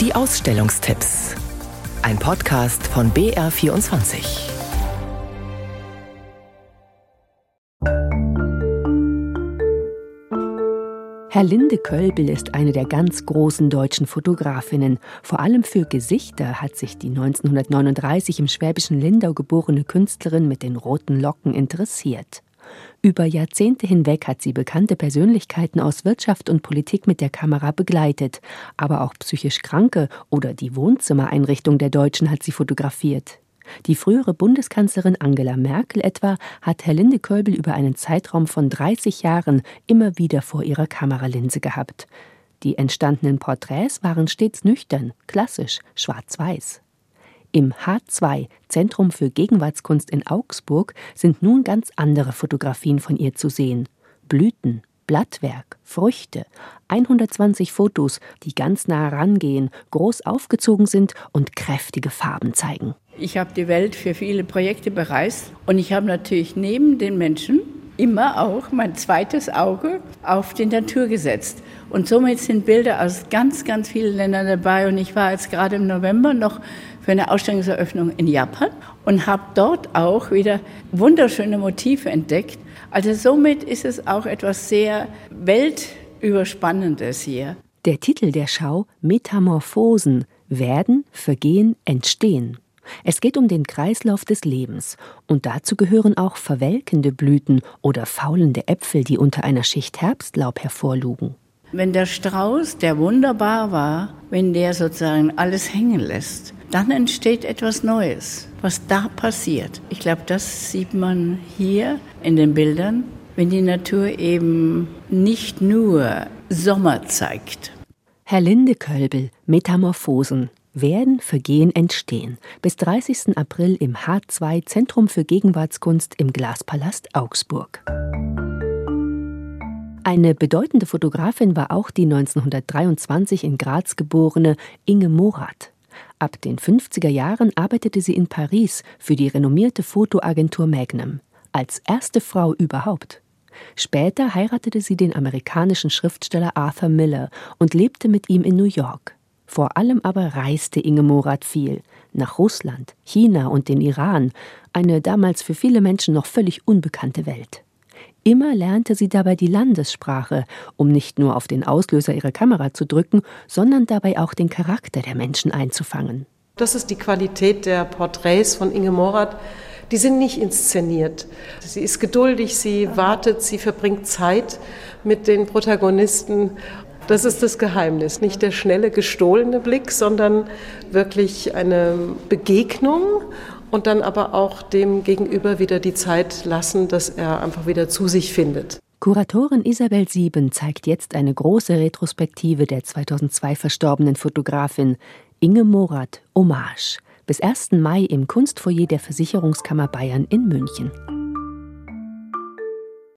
Die Ausstellungstipps. Ein Podcast von BR24. Herlinde Kölbel ist eine der ganz großen deutschen Fotografinnen. Vor allem für Gesichter hat sich die 1939 im schwäbischen Lindau geborene Künstlerin mit den roten Locken interessiert. Über Jahrzehnte hinweg hat sie bekannte Persönlichkeiten aus Wirtschaft und Politik mit der Kamera begleitet, aber auch psychisch Kranke oder die Wohnzimmereinrichtung der Deutschen hat sie fotografiert. Die frühere Bundeskanzlerin Angela Merkel etwa hat Herlinde Kölbel über einen Zeitraum von 30 Jahren immer wieder vor ihrer Kameralinse gehabt. Die entstandenen Porträts waren stets nüchtern, klassisch, schwarz-weiß. Im H2 Zentrum für Gegenwartskunst in Augsburg sind nun ganz andere Fotografien von ihr zu sehen. Blüten, Blattwerk, Früchte, 120 Fotos, die ganz nah rangehen, groß aufgezogen sind und kräftige Farben zeigen. Ich habe die Welt für viele Projekte bereist und ich habe natürlich neben den Menschen immer auch mein zweites Auge auf die Natur gesetzt. Und somit sind Bilder aus ganz, ganz vielen Ländern dabei. Und ich war jetzt gerade im November noch für eine Ausstellungseröffnung in Japan und habe dort auch wieder wunderschöne Motive entdeckt. Also somit ist es auch etwas sehr weltüberspannendes hier. Der Titel der Schau Metamorphosen werden, vergehen, entstehen. Es geht um den Kreislauf des Lebens, und dazu gehören auch verwelkende Blüten oder faulende Äpfel, die unter einer Schicht Herbstlaub hervorlugen. Wenn der Strauß, der wunderbar war, wenn der sozusagen alles hängen lässt, dann entsteht etwas Neues, was da passiert. Ich glaube, das sieht man hier in den Bildern, wenn die Natur eben nicht nur Sommer zeigt. Herr Linde Kölbel, Metamorphosen. Werden, Vergehen, Entstehen. Bis 30. April im H2 Zentrum für Gegenwartskunst im Glaspalast Augsburg. Eine bedeutende Fotografin war auch die 1923 in Graz geborene Inge Morath. Ab den 50er Jahren arbeitete sie in Paris für die renommierte Fotoagentur Magnum, als erste Frau überhaupt. Später heiratete sie den amerikanischen Schriftsteller Arthur Miller und lebte mit ihm in New York. Vor allem aber reiste Inge Morath viel nach Russland, China und den Iran, eine damals für viele Menschen noch völlig unbekannte Welt. Immer lernte sie dabei die Landessprache, um nicht nur auf den Auslöser ihrer Kamera zu drücken, sondern dabei auch den Charakter der Menschen einzufangen. Das ist die Qualität der Porträts von Inge Morath. Die sind nicht inszeniert. Sie ist geduldig, sie wartet, sie verbringt Zeit mit den Protagonisten. Das ist das Geheimnis. Nicht der schnelle, gestohlene Blick, sondern wirklich eine Begegnung und dann aber auch dem Gegenüber wieder die Zeit lassen, dass er einfach wieder zu sich findet. Kuratorin Isabel Sieben zeigt jetzt eine große Retrospektive der 2002 verstorbenen Fotografin Inge Morath Hommage bis 1. Mai im Kunstfoyer der Versicherungskammer Bayern in München.